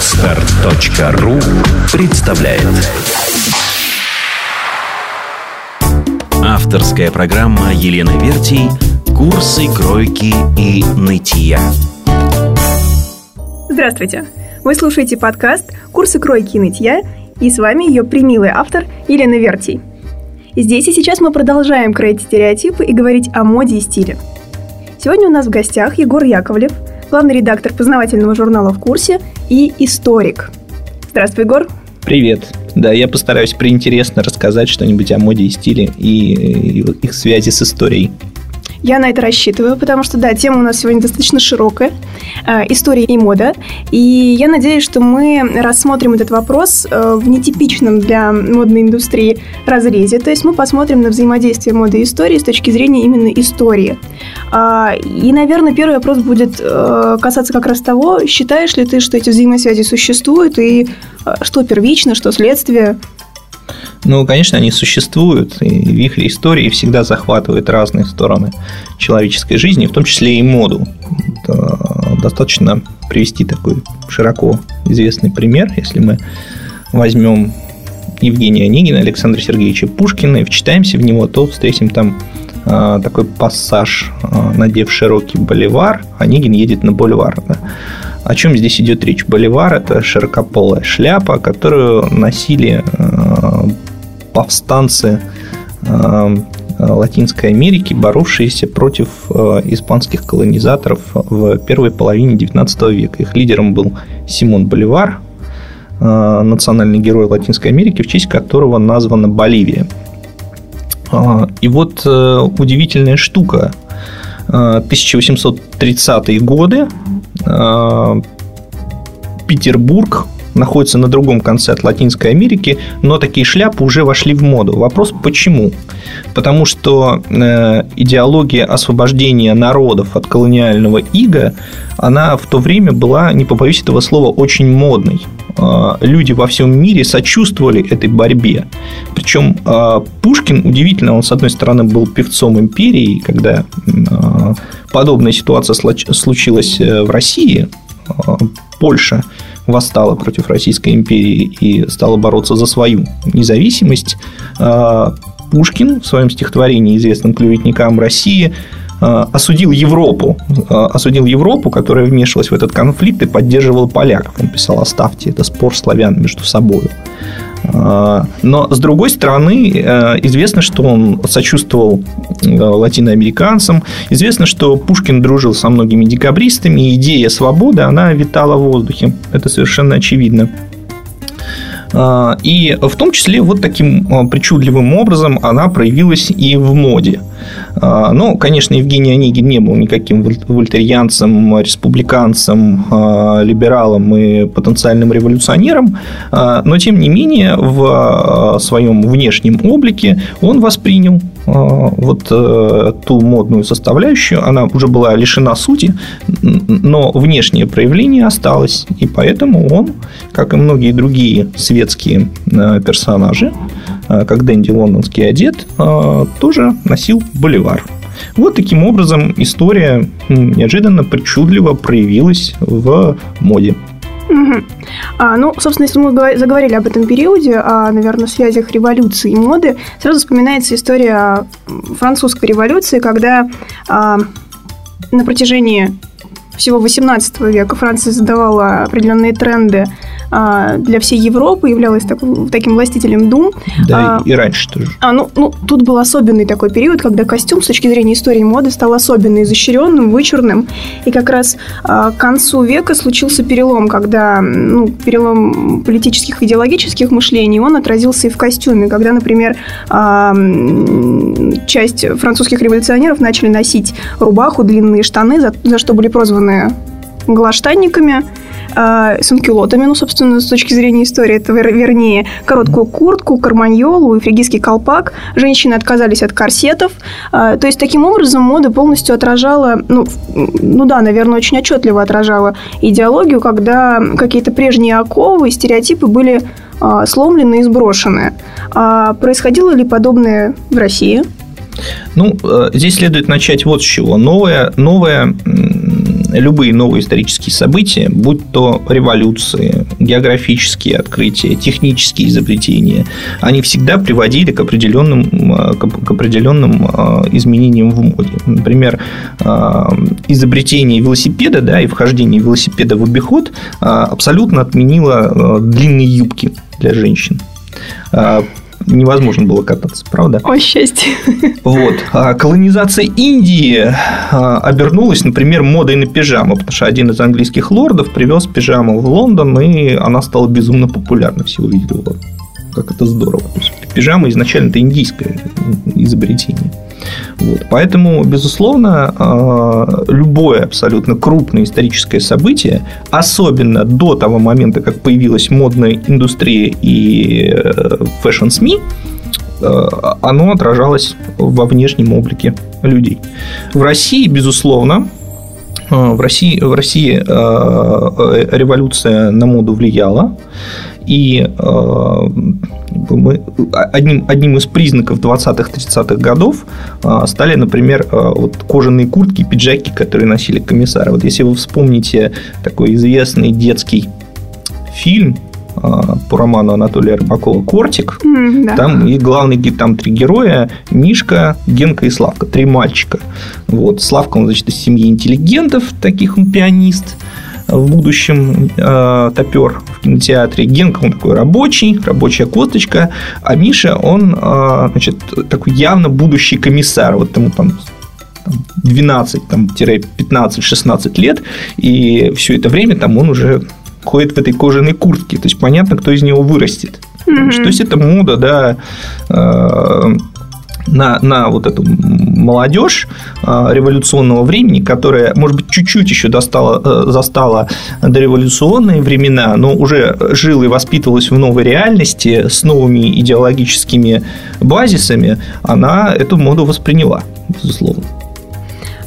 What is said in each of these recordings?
Отстар.ру представляет Авторская программа Елены Вертий «Курсы кройки и нытья». Здравствуйте! Вы слушаете подкаст «Курсы кройки и нытья» и с вами ее примилый автор Елена Вертий. Здесь и сейчас мы продолжаем кроить стереотипы и говорить о моде и стиле. Сегодня у нас в гостях Егор Яковлев, главный редактор познавательного журнала «В курсе» и историк. Здравствуй, Егор. Привет. Да, я постараюсь приинтересно рассказать что-нибудь о моде и стиле и их связи с историей. Я на это рассчитываю, потому что, да, тема у нас сегодня достаточно широкая, э, история и мода. И я надеюсь, что мы рассмотрим этот вопрос э, в нетипичном для модной индустрии разрезе. То есть мы посмотрим на взаимодействие моды и истории с точки зрения именно истории. Э, и, наверное, первый вопрос будет э, касаться как раз того, считаешь ли ты, что эти взаимосвязи существуют, и э, что первично, что следствие, ну, конечно, они существуют, и вихри истории всегда захватывают разные стороны человеческой жизни, в том числе и моду. Достаточно привести такой широко известный пример, если мы возьмем Евгения Онегина, Александра Сергеевича Пушкина и вчитаемся в него, то встретим там а, такой пассаж, а, надев широкий боливар, Онегин едет на боливар. Да. О чем здесь идет речь? Боливар – это широкополая шляпа, которую носили а, повстанцы э, Латинской Америки, боровшиеся против э, испанских колонизаторов в первой половине XIX века. Их лидером был Симон Боливар, э, национальный герой Латинской Америки, в честь которого названа Боливия. И вот удивительная штука. 1830-е годы Петербург находится на другом конце от Латинской Америки, но такие шляпы уже вошли в моду. Вопрос почему? Потому что э, идеология освобождения народов от колониального ига, она в то время была, не побоюсь этого слова, очень модной. Э, люди во всем мире сочувствовали этой борьбе. Причем э, Пушкин, удивительно, он, с одной стороны, был певцом империи, когда э, подобная ситуация случилась э, в России, э, Польша восстала против Российской империи и стала бороться за свою независимость, а, Пушкин в своем стихотворении, известном клеветникам России, а, осудил Европу, а, осудил Европу, которая вмешивалась в этот конфликт и поддерживала поляков. Он писал, оставьте, это спор славян между собой. А, но, с другой стороны, э, известно, что он сочувствовал э, латиноамериканцам. Известно, что Пушкин дружил со многими декабристами. И идея свободы, она витала в воздухе. Это совершенно очевидно. А, и в том числе вот таким а, причудливым образом она проявилась и в моде. А, ну, конечно, Евгений Онегин не был никаким вольтерьянцем, республиканцем, либералом и потенциальным революционером, но, тем не менее, в своем внешнем облике он воспринял вот э, ту модную составляющую, она уже была лишена сути, но внешнее проявление осталось, и поэтому он, как и многие другие светские э, персонажи, э, как Дэнди лондонский одет, тоже носил боливар. Вот таким образом история неожиданно причудливо проявилась в моде. Угу. А, ну, собственно, если мы заговорили об этом периоде, о, наверное, связях революции и моды, сразу вспоминается история французской революции, когда а, на протяжении всего XVIII века Франция задавала определенные тренды а, для всей Европы, являлась так, таким властителем дум. Да, а, и раньше тоже. А, ну, ну, тут был особенный такой период, когда костюм с точки зрения истории моды стал особенно изощренным, вычурным. И как раз а, к концу века случился перелом, когда ну, перелом политических и идеологических мышлений, он отразился и в костюме, когда, например, а, часть французских революционеров начали носить рубаху, длинные штаны, за, за что были прозваны глаштанниками, э, санкюлотами, ну, собственно, с точки зрения истории, это вернее, короткую куртку, карманьолу и фригийский колпак. Женщины отказались от корсетов. Э, то есть, таким образом, мода полностью отражала, ну, ну да, наверное, очень отчетливо отражала идеологию, когда какие-то прежние оковы, стереотипы были э, сломлены и сброшены. А происходило ли подобное в России? Ну, э, здесь следует начать вот с чего. Новая, новая любые новые исторические события, будь то революции, географические открытия, технические изобретения, они всегда приводили к определенным, к определенным изменениям в моде. Например, изобретение велосипеда да, и вхождение велосипеда в обиход абсолютно отменило длинные юбки для женщин невозможно было кататься, правда? О, счастье. Вот. А колонизация Индии а, обернулась, например, модой на пижаму, потому что один из английских лордов привез пижаму в Лондон, и она стала безумно популярна. Все увидели, как это здорово. То есть, пижама изначально это индийское изобретение. Вот. Поэтому, безусловно, а, любое абсолютно крупное историческое событие, особенно до того момента, как появилась модная индустрия и э, фэшн-СМИ, э, оно отражалось во внешнем облике людей. В России, безусловно, э, в России, в России революция на моду влияла. И э, мы, одним, одним из признаков 20-30-х годов э, стали, например, э, вот кожаные куртки, пиджаки, которые носили комиссары. Вот если вы вспомните такой известный детский фильм по роману Анатолия Рыбакова «Кортик». Mm, да. Там и главные там три героя – Мишка, Генка и Славка. Три мальчика. Вот. Славка, он, значит, из семьи интеллигентов, таких он пианист – в будущем э, топер в кинотеатре. Генка, он такой рабочий, рабочая косточка, а Миша, он э, значит, такой явно будущий комиссар. Вот ему там 12, там, 15-16 лет, и все это время там он уже ходит в этой кожаной куртке. То есть понятно, кто из него вырастет. Mm-hmm. Что есть это мода, да, э, на, на вот эту молодежь а, революционного времени, которая, может быть, чуть-чуть еще достала, э, застала дореволюционные времена, но уже жила и воспитывалась в новой реальности с новыми идеологическими базисами, она эту моду восприняла, безусловно.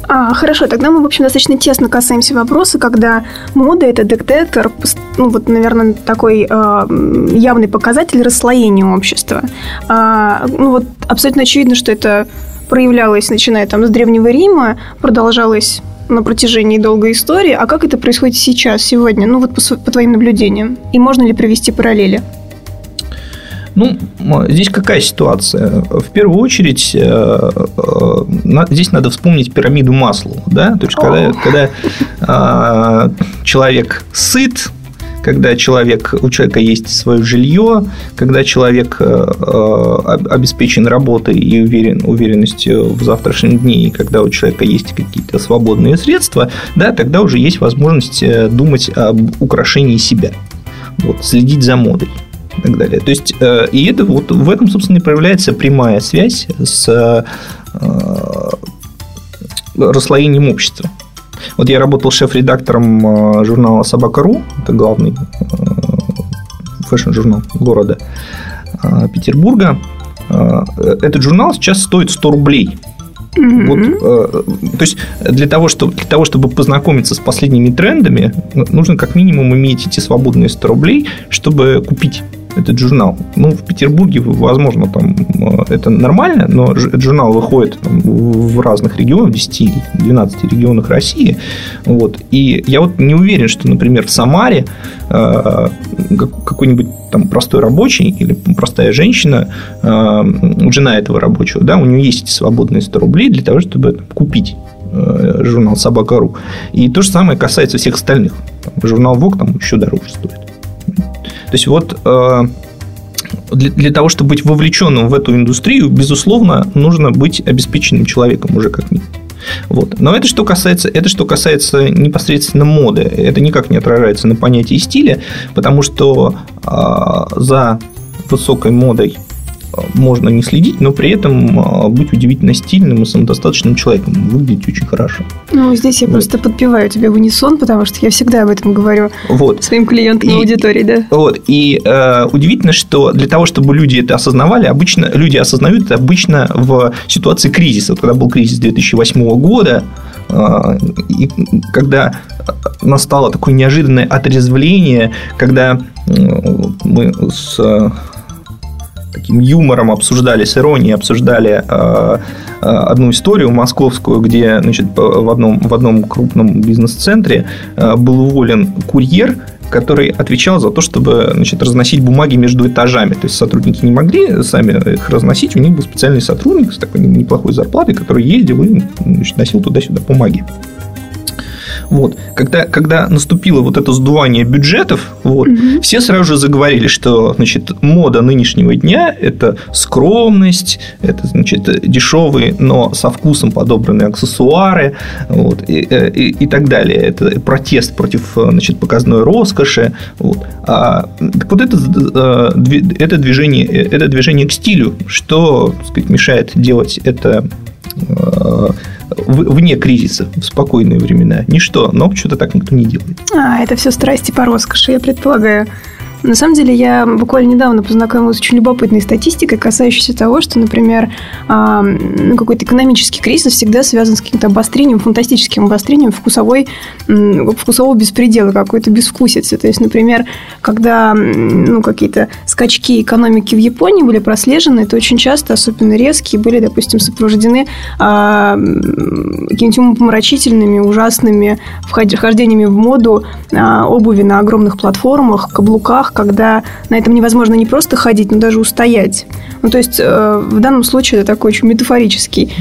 А, хорошо, тогда мы, в общем, достаточно тесно касаемся вопроса, когда мода – это детектор, ну, вот, наверное, такой э, явный показатель расслоения общества. А, ну, вот абсолютно очевидно, что это проявлялось, начиная там с Древнего Рима, продолжалось на протяжении долгой истории. А как это происходит сейчас, сегодня? Ну, вот по, по твоим наблюдениям. И можно ли провести параллели? Ну, здесь какая ситуация? В первую очередь, э, э, здесь надо вспомнить пирамиду Маслоу. Да? То есть, когда, когда а, человек сыт, когда человек, у человека есть свое жилье, когда человек э, обеспечен работой и уверен, уверенностью в завтрашнем дне, и когда у человека есть какие-то свободные средства, да, тогда уже есть возможность думать об украшении себя, вот, следить за модой и так далее. То есть, э, и это вот в этом, собственно, и проявляется прямая связь с э, расслоением общества. Вот я работал шеф-редактором э, журнала «Собака.ру», это главный фэшн-журнал города Петербурга. Этот журнал сейчас стоит 100 рублей – Mm-hmm. Вот, то есть для того, чтобы, для того, чтобы познакомиться с последними трендами, нужно как минимум иметь эти свободные 100 рублей, чтобы купить этот журнал. Ну, в Петербурге, возможно, там э, это нормально, но этот журнал выходит там, в разных регионах, в 10 12 регионах России. Вот. И я вот не уверен, что, например, в Самаре э, какой-нибудь там простой рабочий или простая женщина, э, жена этого рабочего, да, у нее есть эти свободные 100 рублей для того, чтобы купить э, журнал Собака.ру. И то же самое касается всех остальных. Журнал ВОК там еще дороже стоит. То есть вот э, для, для того, чтобы быть вовлеченным в эту индустрию, безусловно, нужно быть обеспеченным человеком уже как минимум. Вот. Но это что, касается, это что касается непосредственно моды. Это никак не отражается на понятии стиля, потому что э, за высокой модой можно не следить, но при этом а, быть удивительно стильным и самодостаточным человеком, выглядеть очень хорошо. Ну, здесь я вот. просто подпеваю тебе в унисон, потому что я всегда об этом говорю вот. своим клиентам и аудитории, да. Вот, и э, удивительно, что для того, чтобы люди это осознавали, обычно люди осознают это обычно в ситуации кризиса. Вот когда был кризис 2008 года, э, и когда настало такое неожиданное отрезвление, когда мы с таким юмором обсуждали, с иронией обсуждали э, одну историю московскую, где значит, в, одном, в одном крупном бизнес-центре был уволен курьер, который отвечал за то, чтобы значит, разносить бумаги между этажами. То есть сотрудники не могли сами их разносить, у них был специальный сотрудник с такой неплохой зарплатой, который ездил и значит, носил туда-сюда бумаги. Вот. Когда, когда наступило вот это сдувание бюджетов, вот, угу. все сразу же заговорили, что значит, мода нынешнего дня – это скромность, это значит, дешевые, но со вкусом подобранные аксессуары вот, и, э, и, и так далее. Это протест против значит, показной роскоши. Вот. А, так вот это, э, это, движение, это движение к стилю, что так сказать, мешает делать это вне кризиса, в спокойные времена. Ничто, но что-то так никто не делает. А, это все страсти по роскоши, я предполагаю. На самом деле, я буквально недавно познакомилась с очень любопытной статистикой, касающейся того, что, например, ну, какой-то экономический кризис всегда связан с каким-то обострением, фантастическим обострением вкусовой, вкусового беспредела, какой-то безвкусицы. То есть, например, когда ну, какие-то скачки экономики в Японии были прослежены, то очень часто, особенно резкие, были, допустим, сопровождены а, какими-нибудь умопомрачительными, ужасными вхождениями в моду а, обуви на огромных платформах, каблуках, когда на этом невозможно не просто ходить, но даже устоять. Ну, то есть, э, в данном случае это такой очень метафорический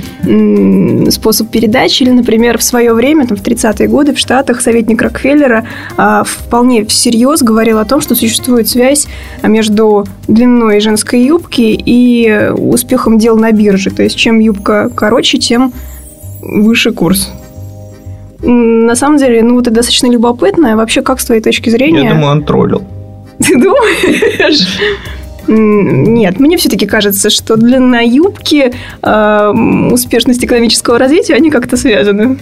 способ передачи. Или, например, в свое время, там, в 30-е годы в Штатах советник Рокфеллера а, вполне всерьез говорил о том, что существует связь между длиной женской юбки и успехом дел на бирже. То есть, чем юбка короче, тем выше курс. На самом деле, ну, это достаточно любопытно. Вообще, как с твоей точки зрения... Я думаю, он троллил. Ты думаешь? Нет, мне все-таки кажется, что длина юбки, э, успешность экономического развития, они как-то связаны.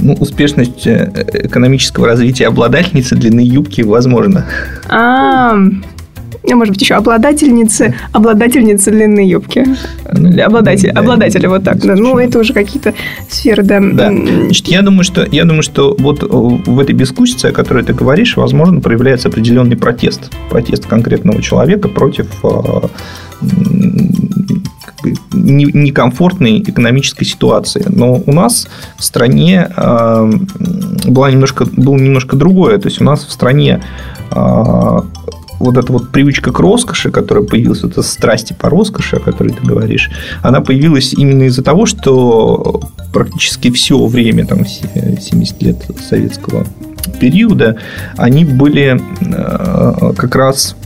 Ну, успешность э, экономического развития обладательницы длины юбки возможно. А, а может быть, еще обладательницы, обладательницы длинной юбки. Или обладатель, да, обладатели, вот так. Да. Ну, это уже какие-то сферы, да. Да. Значит, я думаю, что, я думаю, что вот в этой бескусице, о которой ты говоришь, возможно, проявляется определенный протест. Протест конкретного человека против а, некомфортной экономической ситуации. Но у нас в стране а, была немножко, было немножко другое. То есть у нас в стране вот эта вот привычка к роскоши, которая появилась, вот эта страсти по роскоши, о которой ты говоришь, она появилась именно из-за того, что практически все время, там, 70 лет советского периода, они были э, как раз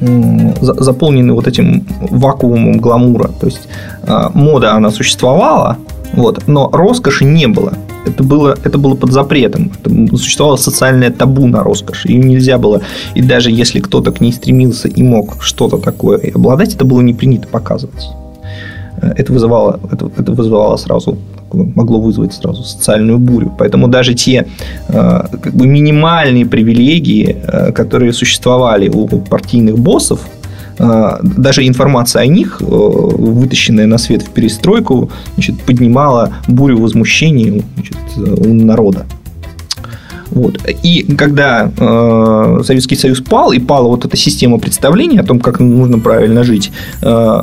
заполнены вот этим вакуумом гламура. То есть э, мода, она существовала, вот, но роскоши не было это было, это было под запретом. Это существовало социальное табу на роскошь. Ее нельзя было, и даже если кто-то к ней стремился и мог что-то такое обладать, это было не принято показывать. Э, это вызывало, это, это вызывало сразу могло вызвать сразу социальную бурю. Поэтому даже те э, как бы минимальные привилегии, э, которые существовали у партийных боссов, даже информация о них, э, вытащенная на свет в перестройку, значит, поднимала бурю возмущений значит, у народа. Вот. И когда э, Советский Союз пал, и пала вот эта система представления о том, как нужно правильно жить, э,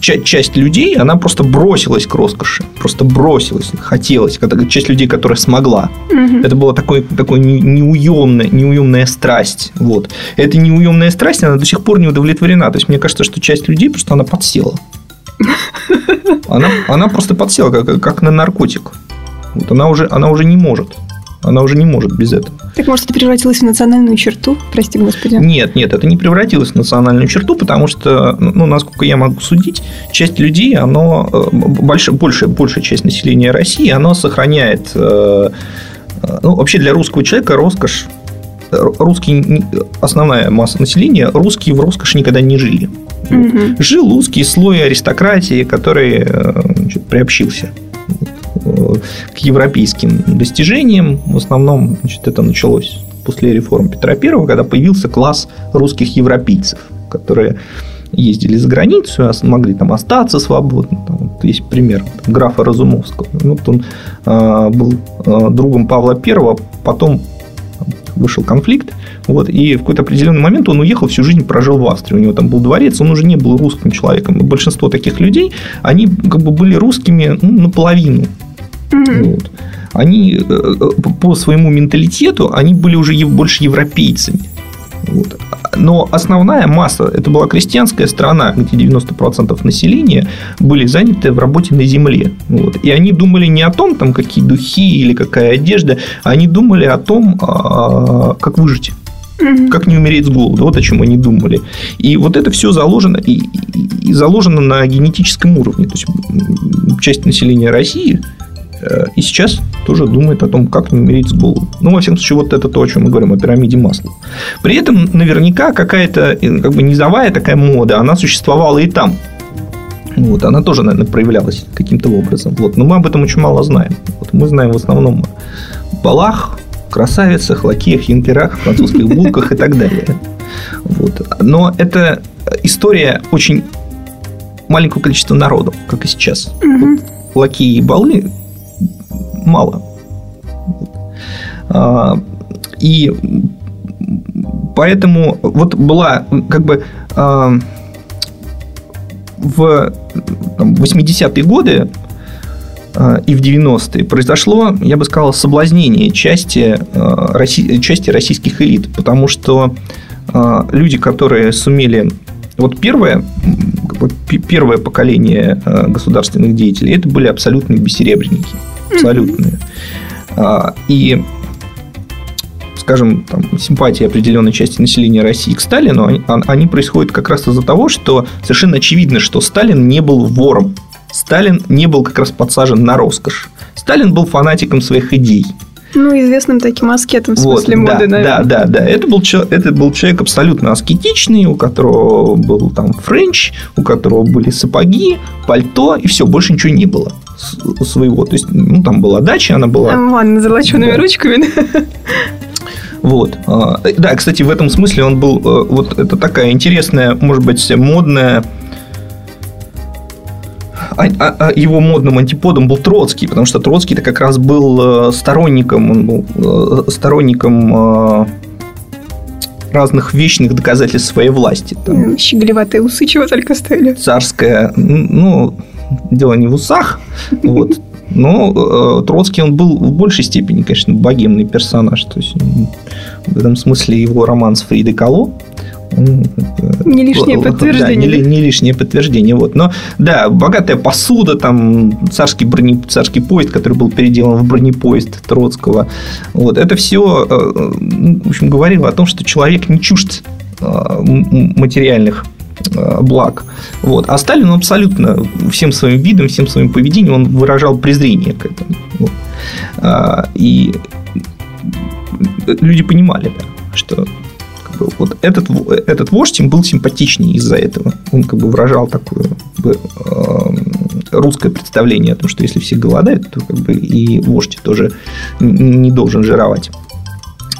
часть людей, она просто бросилась к роскоши. Просто бросилась, хотелось. Часть людей, которая смогла. Угу. Это была такой, такой неуемная, неуемная страсть. Вот. Эта неуемная страсть, она до сих пор не удовлетворена. То есть, мне кажется, что часть людей просто она подсела. Она, она просто подсела, как, как на наркотик. Вот она уже, она уже не может. Она уже не может без этого. Так может, это превратилось в национальную черту? Прости, Господи. Нет, нет, это не превратилось в национальную черту, потому что, ну, насколько я могу судить, часть людей, оно, э, большая, большая, большая часть населения России, оно сохраняет, э, э, ну, вообще для русского человека роскошь русский, основная масса населения, русские в роскоши никогда не жили. Угу. Жил узкий слой аристократии, который значит, приобщился к европейским достижениям. В основном значит, это началось после реформ Петра I, когда появился класс русских европейцев, которые ездили за границу, могли там остаться свободно. Там, вот есть пример графа Разумовского. Вот он э, был э, другом Павла I, потом вышел конфликт, вот, и в какой-то определенный момент он уехал, всю жизнь прожил в Австрии, у него там был дворец, он уже не был русским человеком. И большинство таких людей, они как бы были русскими ну, наполовину. Mm-hmm. Вот. Они э, по своему менталитету, они были уже больше европейцами. Вот. Но основная масса, это была крестьянская страна, где 90% населения были заняты в работе на земле. Вот. И они думали не о том, там, какие духи или какая одежда, они думали о том, а, как выжить. Как не умереть с голода, вот о чем они думали. И вот это все заложено, и, и заложено на генетическом уровне. То есть часть населения России и сейчас тоже думает о том, как не умереть с голоду. Ну, во всяком случае, вот это то, о чем мы говорим, о пирамиде масла. При этом наверняка какая-то э, как бы низовая такая мода, она существовала и там. Вот, она тоже, наверное, проявлялась каким-то образом. Вот, но мы об этом очень мало знаем. Вот, мы знаем в основном о балах, красавицах, лакеях, юнкерах, французских булках и так далее. Вот. Но это история очень маленького количества народу, как и сейчас. Вот, лакеи и балы мало. А, и поэтому вот была как бы а, в 80-е годы а, и в 90-е произошло, я бы сказал, соблазнение части, части российских элит, потому что люди, которые сумели... Вот первое, первое поколение государственных деятелей, это были абсолютные бессеребренники абсолютные. А, и скажем, там, симпатии определенной части населения России к Сталину, они, они происходят как раз из-за того, что совершенно очевидно, что Сталин не был вором. Сталин не был как раз подсажен на роскошь. Сталин был фанатиком своих идей. Ну, известным таким аскетом в смысле вот, моды, да, наверное. Да, да, да. Это был, это был человек абсолютно аскетичный, у которого был там френч, у которого были сапоги, пальто, и все, больше ничего не было своего. То есть, ну, там была дача, она была... Там ванна золочеными да. ручками. Вот. А, да, кстати, в этом смысле он был... Э, вот это такая интересная, может быть, модная а, а, а его модным антиподом был Троцкий, потому что Троцкий-то как раз был э, сторонником, он был э, сторонником разных вечных доказательств своей власти. Там, Щеголеватые усы чего только стоили. Царская, ну, дело не в усах, вот, но э, Троцкий, он был в большей степени, конечно, богемный персонаж. То есть, в этом смысле его роман с Фридой Кало не лишнее подтверждение. Да, не, не лишнее подтверждение. Вот. Но да, богатая посуда, там царский, броне, царский поезд, который был переделан в бронепоезд Троцкого. Вот. Это все, э, в общем, говорило о том, что человек не чужд э, материальных Э, благ. Вот. А Сталин абсолютно всем своим видом, всем своим поведением он выражал презрение к этому. Вот. А, и люди понимали, да, что как бы, вот этот, этот вождь им был симпатичнее из-за этого. Он как бы выражал такое как бы, э, русское представление о том, что если все голодают, то как бы и вождь тоже не должен жировать.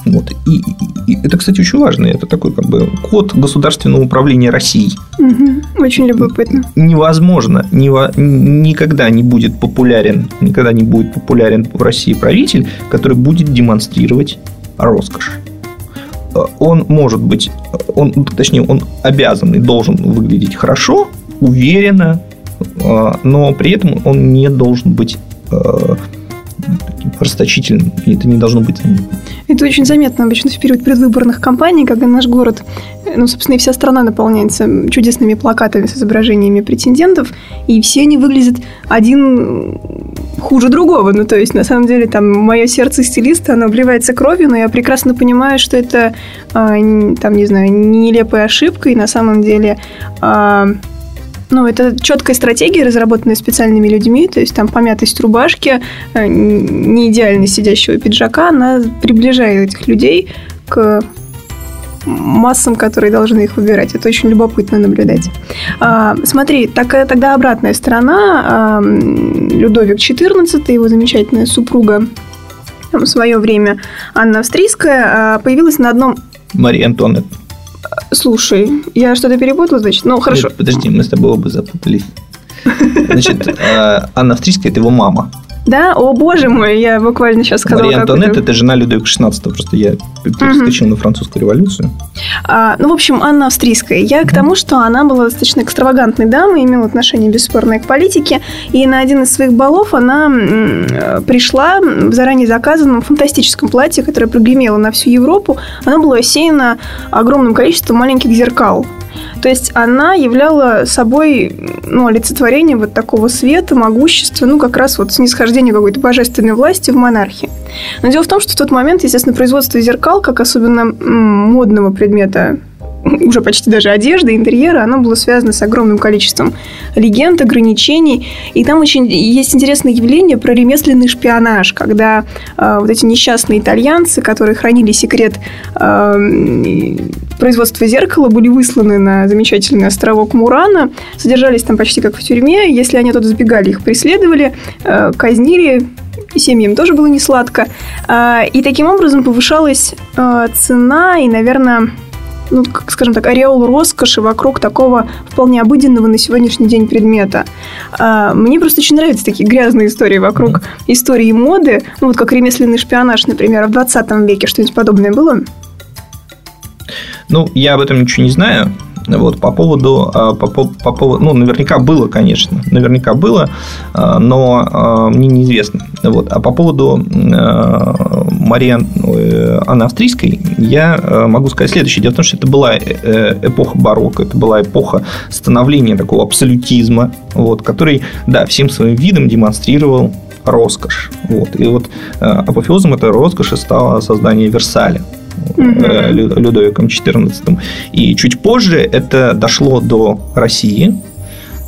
Вот. И, и это, кстати, очень важно. Это такой как бы код государственного управления Россией. Угу. Очень любопытно. Невозможно, нево, никогда не будет популярен, никогда не будет популярен в России правитель, который будет демонстрировать роскошь. Он может быть, он, точнее, он обязан и должен выглядеть хорошо, уверенно, но при этом он не должен быть э, таким расточительным, и это не должно быть. Это очень заметно обычно в период предвыборных кампаний, когда наш город, ну, собственно, и вся страна наполняется чудесными плакатами с изображениями претендентов, и все они выглядят один хуже другого. Ну, то есть, на самом деле, там, мое сердце стилиста, оно обливается кровью, но я прекрасно понимаю, что это, а, там, не знаю, нелепая ошибка, и на самом деле а, ну, это четкая стратегия, разработанная специальными людьми, то есть там помятость рубашки, э, не идеально сидящего пиджака, она приближает этих людей к массам, которые должны их выбирать. Это очень любопытно наблюдать. А, смотри, так, тогда обратная сторона. А, Людовик XIV, его замечательная супруга в свое время Анна Австрийская, а, появилась на одном... Мария Антуанетта. Слушай, я что-то перепутала, значит? Ну, хорошо. Нет, подожди, мы с тобой оба запутались. Значит, э, Анна Австрийская – это его мама. Да? О, боже мой, я буквально сейчас сказала. Мария Антуанетта – это жена Людовика XVI, просто я перескочил угу. на французскую революцию. А, ну, в общем, Анна Австрийская. Я к тому, что она была достаточно экстравагантной дамой, имела отношение бесспорное к политике, и на один из своих балов она пришла в заранее заказанном фантастическом платье, которое прогремело на всю Европу. Оно было осеяно огромным количеством маленьких зеркал. То есть она являла собой ну, олицетворение вот такого света, могущества, ну, как раз вот снисхождение какой-то божественной власти в монархии. Но дело в том, что в тот момент, естественно, производство зеркал, как особенно модного предмета уже почти даже одежды, интерьера, оно было связано с огромным количеством легенд, ограничений. И там очень есть интересное явление про ремесленный шпионаж, когда э, вот эти несчастные итальянцы, которые хранили секрет э, производства зеркала, были высланы на замечательный островок Мурана, содержались там почти как в тюрьме. Если они туда сбегали, их преследовали, э, казнили, и семьям тоже было не сладко. Э, и таким образом повышалась э, цена и, наверное, ну, как, скажем так, ореол роскоши вокруг такого вполне обыденного на сегодняшний день предмета. А, мне просто очень нравятся такие грязные истории вокруг истории моды, ну, вот как ремесленный шпионаж, например, в 20 веке. Что-нибудь подобное было? Ну, я об этом ничего не знаю. Вот, по поводу, а, по, по, по поводу, ну, наверняка было, конечно, наверняка было, а, но а, мне неизвестно. Вот. А по поводу Марии э, Анны Австрийской я могу сказать следующее. Дело в том, что это была э, эпоха барокко, это была эпоха становления такого абсолютизма, вот, который, да, всем своим видом демонстрировал роскошь. Вот. И вот апофеозом этой роскоши стало создание Версаля угу. Людовиком XIV. И чуть позже это дошло до России.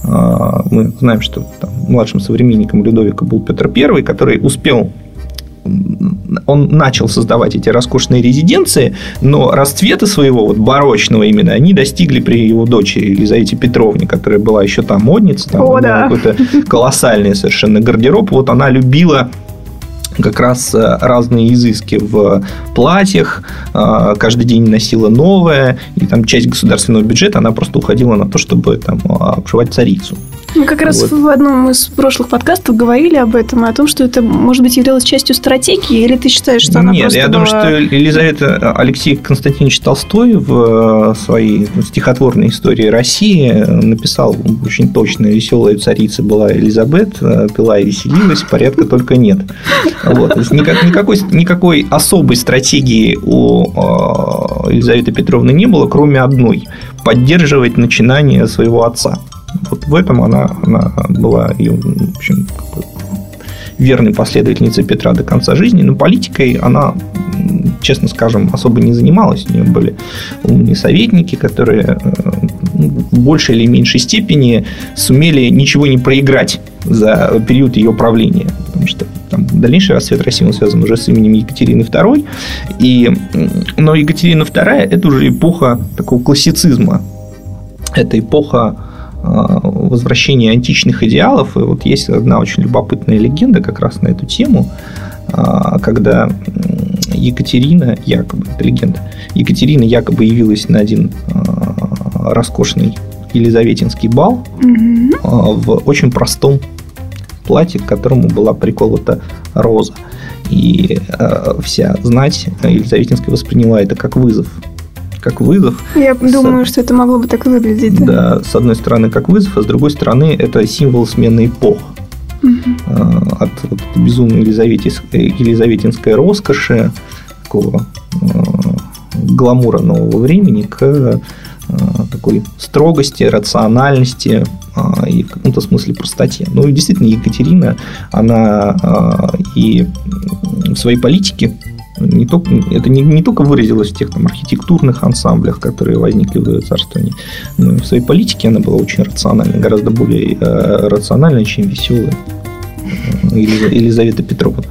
Мы знаем, что там, младшим современником Людовика был Петр I, который успел он начал создавать эти роскошные резиденции, но расцвета своего вот барочного именно они достигли при его дочери Елизавете Петровне, которая была еще там модница, там О, да. какой-то колоссальный совершенно гардероб. Вот она любила как раз э, разные изыски в платьях, э, каждый день носила новое, и там часть государственного бюджета, она просто уходила на то, чтобы там обшивать царицу. Мы как раз вот. в одном из прошлых подкастов говорили об этом, о том, что это, может быть, являлось частью стратегии, или ты считаешь, что она Нет, просто я была... думаю, что Елизавета Алексей Константинович Толстой в э, своей стихотворной истории России написал очень точно «Веселая царица была Елизабет, э, пила и веселилась, порядка только нет». Вот. Никак, никакой, никакой особой стратегии у э, Елизаветы Петровны не было, кроме одной – поддерживать начинание своего отца. Вот в этом она, она была и, в общем, верной последовательницей Петра до конца жизни, но политикой она, честно скажем, особо не занималась. У нее были умные советники, которые э, в большей или меньшей степени сумели ничего не проиграть за период ее правления. Потому что там, дальнейший расцвет России он связан уже с именем Екатерины II. И, но Екатерина II – это уже эпоха такого классицизма. Это эпоха Э, возвращения античных идеалов. И вот есть одна очень любопытная легенда как раз на эту тему, э, когда Екатерина, якобы, это легенда, Екатерина якобы явилась на один э, роскошный Елизаветинский бал угу. в очень простом платье, к которому была приколота роза. И вся знать Елизаветинская восприняла это как вызов как вызов. Я с... думаю, что это могло бы так выглядеть. Да? да, с одной стороны как вызов, а с другой стороны это символ смены эпох. Угу. От вот, безумной елизаветинской, елизаветинской роскоши, такого э, гламура нового времени к э, такой строгости, рациональности э, и в каком-то смысле простоте. Ну и действительно Екатерина, она и в своей политике не только, это не, не только выразилось в тех там, архитектурных ансамблях, которые возникли в ее царствовании, но и в своей политике она была очень рациональной, гораздо более э, рациональной, чем веселая э, Елизавета Петровна.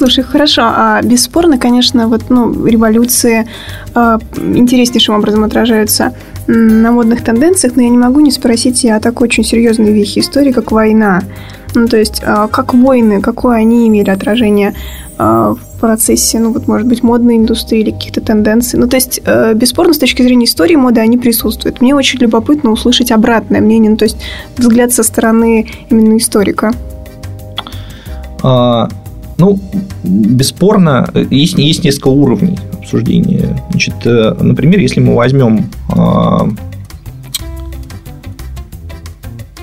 Слушай, хорошо, а бесспорно, конечно, вот, ну, революции э, интереснейшим образом отражаются на модных тенденциях, но я не могу не спросить о такой очень серьезной вехе истории, как война. Ну, то есть, э, как войны, какое они имели отражение э, процессе, ну вот, может быть, модной индустрии или каких-то тенденций. Ну, то есть, э, бесспорно, с точки зрения истории моды они присутствуют. Мне очень любопытно услышать обратное мнение, ну, то есть, взгляд со стороны именно историка. А, ну, бесспорно, есть, есть несколько уровней обсуждения. Значит, э, например, если мы возьмем а,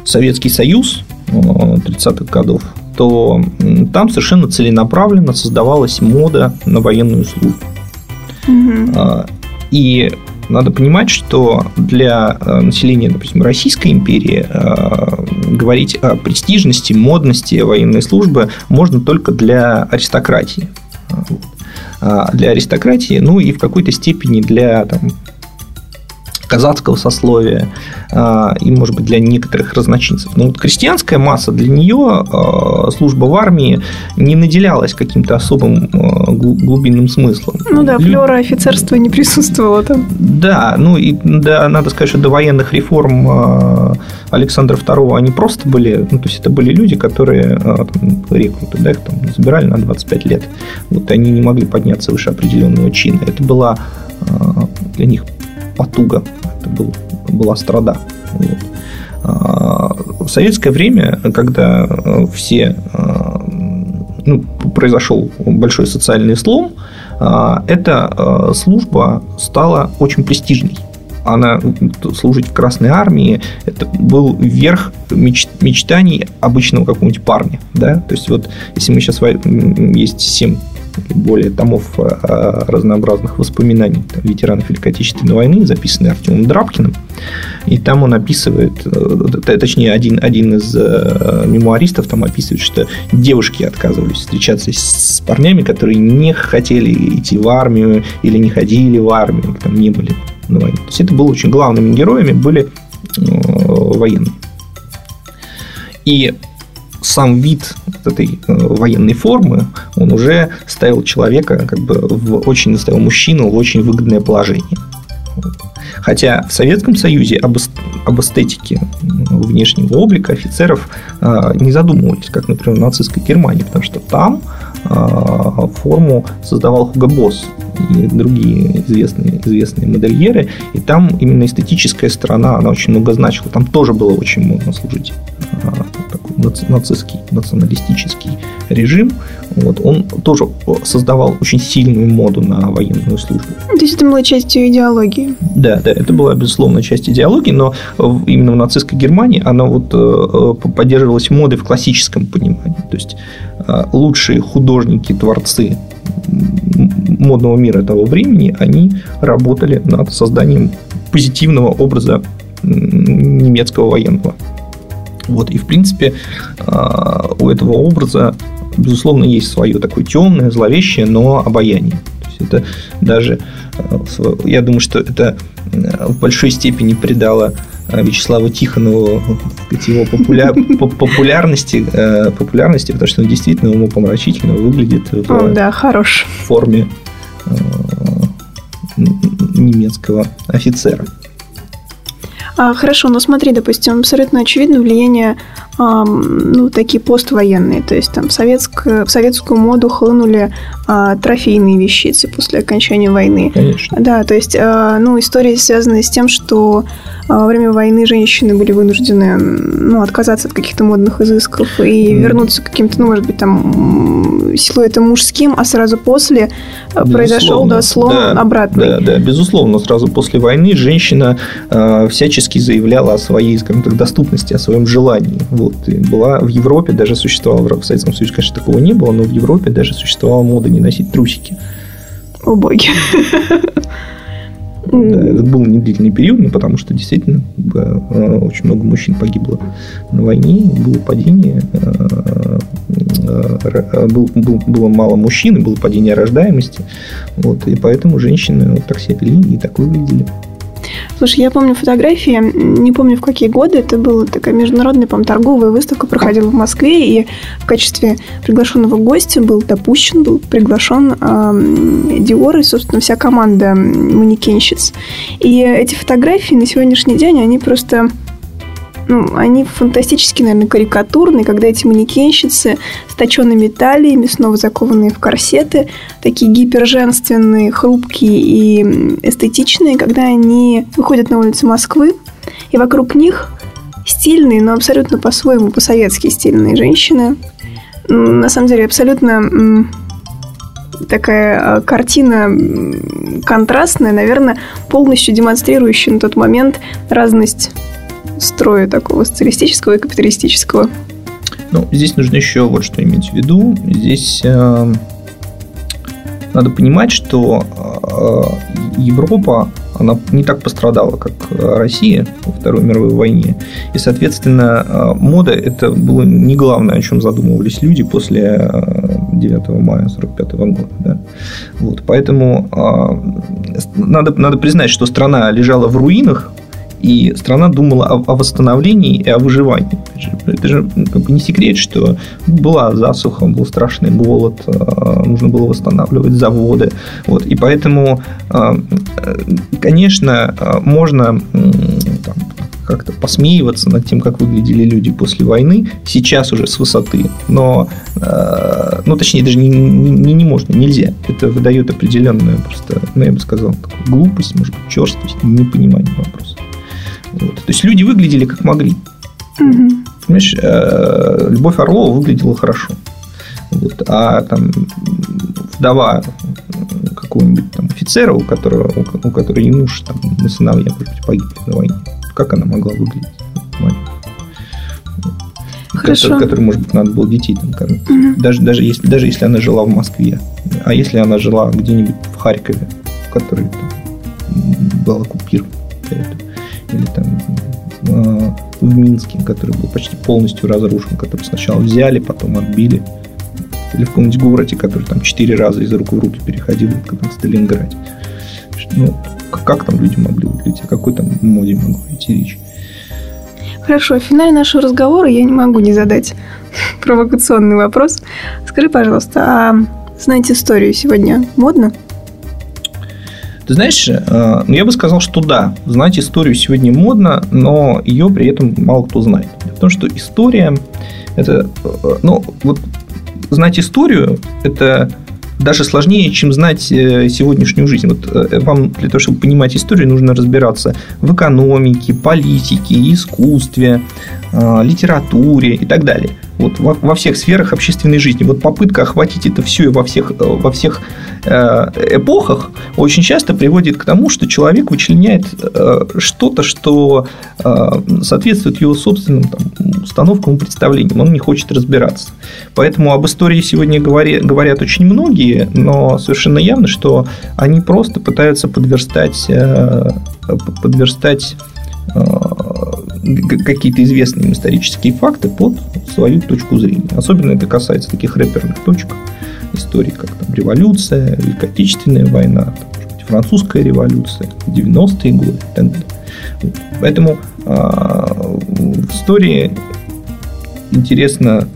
Советский Союз 30-х э, годов, то там совершенно целенаправленно создавалась мода на военную службу. Угу. И надо понимать, что для э, населения, допустим, Российской империи э, говорить о престижности, модности военной службы можно только для аристократии. А для аристократии, ну и в какой-то степени для там, казацкого сословия а, и, может быть, для некоторых разночинцев. Но вот крестьянская масса, для нее а, служба в армии не наделялась каким-то особым а, глубинным смыслом. Ну да, флера офицерства не присутствовала там. Да, ну и да, надо сказать, что до военных реформ Александра II они просто были, ну то есть это были люди, которые рекруты, да, их там забирали на 25 лет. Вот они не могли подняться выше определенного чина. Это была для них потуга, это был, была страда. Вот. А, в советское время, когда э, все э, ну, произошел большой социальный слом, а, эта служба стала очень престижной. Она служить в Красной Армии, это был верх меч, мечтаний обычного какого-нибудь парня. Да? То есть, вот если мы сейчас есть 7 более томов э, разнообразных воспоминаний там, ветеранов Великой Отечественной войны, записанные Артемом Драбкиным. И там он описывает, э, точнее, один, один из э, мемуаристов там описывает, что девушки отказывались встречаться с парнями, которые не хотели идти в армию или не ходили в армию, там не были на войне. То есть это было очень главными героями были военные. И сам вид этой э, военной формы, он уже ставил человека, как бы, в очень ставил мужчину в очень выгодное положение. Хотя в Советском Союзе об, об эстетике внешнего облика офицеров э, не задумывались, как, например, в нацистской Германии, потому что там э, форму создавал Хуго Босс и другие известные, известные модельеры, и там именно эстетическая сторона, она очень много значила. Там тоже было очень модно служить нацистский, националистический режим, вот, он тоже создавал очень сильную моду на военную службу. То есть это была частью идеологии? Да, да, это была, безусловно, часть идеологии, но именно в нацистской Германии она вот э, поддерживалась модой в классическом понимании. То есть э, лучшие художники, творцы модного мира того времени, они работали над созданием позитивного образа немецкого военного. Вот, и, в принципе, а, у этого образа, безусловно, есть свое такое темное, зловещее, но обаяние. То есть это даже, а, я думаю, что это а, в большой степени придало Вячеславу Тихонову его популя... популярности, популярности, потому что он действительно умопомрачительно выглядит в О, да, хорош. форме немецкого офицера. А, хорошо, но смотри, допустим, абсолютно очевидно влияние ну, такие поствоенные, то есть там в, советскую, в советскую моду хлынули а, трофейные вещицы после окончания войны. Конечно. Да, то есть, а, ну, история связана с тем, что а, во время войны женщины были вынуждены, ну, отказаться от каких-то модных изысков и mm. вернуться к каким-то, ну, может быть, там, силуэтам мужским, а сразу после а, безусловно, произошел, да, слом да, обратный. Да, да, безусловно, сразу после войны женщина э, всячески заявляла о своей, скажем так, доступности, о своем желании. Вот вот, была в Европе, даже существовала, в Советском Союзе, конечно, такого не было, но в Европе даже существовала мода не носить трусики. О боги. Да, это был недлительный период, но потому что действительно э, очень много мужчин погибло на войне, было падение, э, э, был, был, было мало мужчин, было падение рождаемости, вот, и поэтому женщины вот так себя вели и так выглядели. Слушай, я помню фотографии, не помню в какие годы, это была такая международная, по торговая выставка проходила в Москве, и в качестве приглашенного гостя был допущен, был приглашен э, Диор и, собственно, вся команда манекенщиц. И эти фотографии на сегодняшний день, они просто ну, они фантастически, наверное, карикатурные, когда эти манекенщицы с точенными талиями, снова закованные в корсеты, такие гиперженственные, хрупкие и эстетичные, когда они выходят на улицы Москвы, и вокруг них стильные, но абсолютно по-своему, по-советски стильные женщины, на самом деле абсолютно такая а, картина контрастная, наверное, полностью демонстрирующая на тот момент разность строя такого социалистического и капиталистического. Ну, здесь нужно еще вот что иметь в виду. Здесь э, надо понимать, что э, Европа она не так пострадала, как Россия во Второй мировой войне. И, соответственно, э, мода – это было не главное, о чем задумывались люди после 9 мая 1945 года. Да? Вот, поэтому надо, надо признать, что страна лежала в руинах, и страна думала о, о восстановлении и о выживании. Это же ну, как бы не секрет, что была засуха, был страшный голод, э, нужно было восстанавливать заводы. Вот. И поэтому, э, конечно, э, можно там, как-то посмеиваться над тем, как выглядели люди после войны, сейчас уже с высоты, но, ну, точнее, даже не, не, не можно, нельзя. Это выдает определенную просто, ну, я бы сказал, глупость, может быть, черствость, непонимание вопроса. Вот. То есть люди выглядели как могли. Угу. Понимаешь, э, Любовь Орлова выглядела хорошо. Вот. А там вдова какого-нибудь там офицера, у которого, у, которого и муж, там, и сыновья, может быть, погибли на войне. Как она могла выглядеть? Хорошо. Который, который, может быть, надо было детей там кормить. Угу. Даже, даже, если, даже если она жила в Москве. А если она жила где-нибудь в Харькове, который там, был оккупирован или там э, в Минске, который был почти полностью разрушен, который сначала взяли, потом отбили. Или в каком-нибудь городе, который там четыре раза из рук в руки переходил, как в Сталинграде. Ну, как там люди могли выглядеть, о какой там моде могло идти речь? Хорошо, в финале нашего разговора я не могу не задать провокационный вопрос. Скажи, пожалуйста, а знать историю сегодня модно? Ты знаешь, э, ну, я бы сказал, что да, знать историю сегодня модно, но ее при этом мало кто знает. Потому что история это, э, ну, вот знать историю это даже сложнее, чем знать э, сегодняшнюю жизнь. Вот вам для того, чтобы понимать историю, нужно разбираться в экономике, политике, искусстве, литературе и так далее вот во, во всех сферах общественной жизни. Вот попытка охватить это все и во всех, э, во всех э, эпохах очень часто приводит к тому, что человек вычленяет э, что-то, что соответствует его собственным там, установкам и представлениям. Он не хочет разбираться. Поэтому об истории сегодня говорят, говорят очень многие, но совершенно явно, что они просто пытаются подверстать, подверстать какие-то известные исторические факты под свою точку зрения. Особенно это касается таких рэперных точек истории, как там революция, Великая Отечественная война, там, может быть, французская революция, 90-е годы. Поэтому а, в истории интересно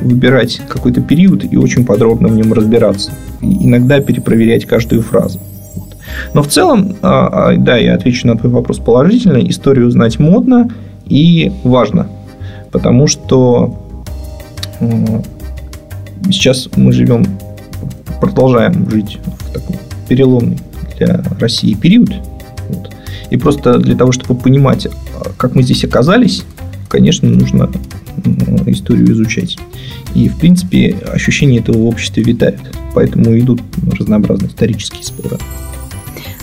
выбирать какой-то период и очень подробно в нем разбираться. И иногда перепроверять каждую фразу. Но в целом, а, а, да, я отвечу на твой вопрос положительно. Историю знать модно и важно. Потому что сейчас мы живем, продолжаем жить в таком переломный для России период. Вот. И просто для того, чтобы понимать, как мы здесь оказались, конечно, нужно историю изучать. И, в принципе, ощущение этого в обществе витает. Поэтому идут разнообразные исторические споры.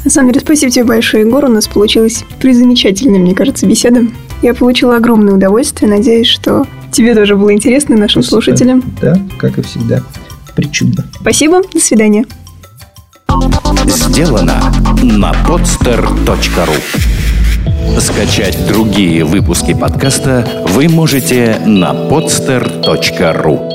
На самом деле, спасибо тебе большое, Егор. У нас получилась призамечательная, мне кажется, беседа. Я получила огромное удовольствие. Надеюсь, что тебе тоже было интересно, нашим Спасибо. слушателям. Да, как и всегда. Причудно. Спасибо. До свидания. Сделано на podster.ru Скачать другие выпуски подкаста вы можете на podster.ru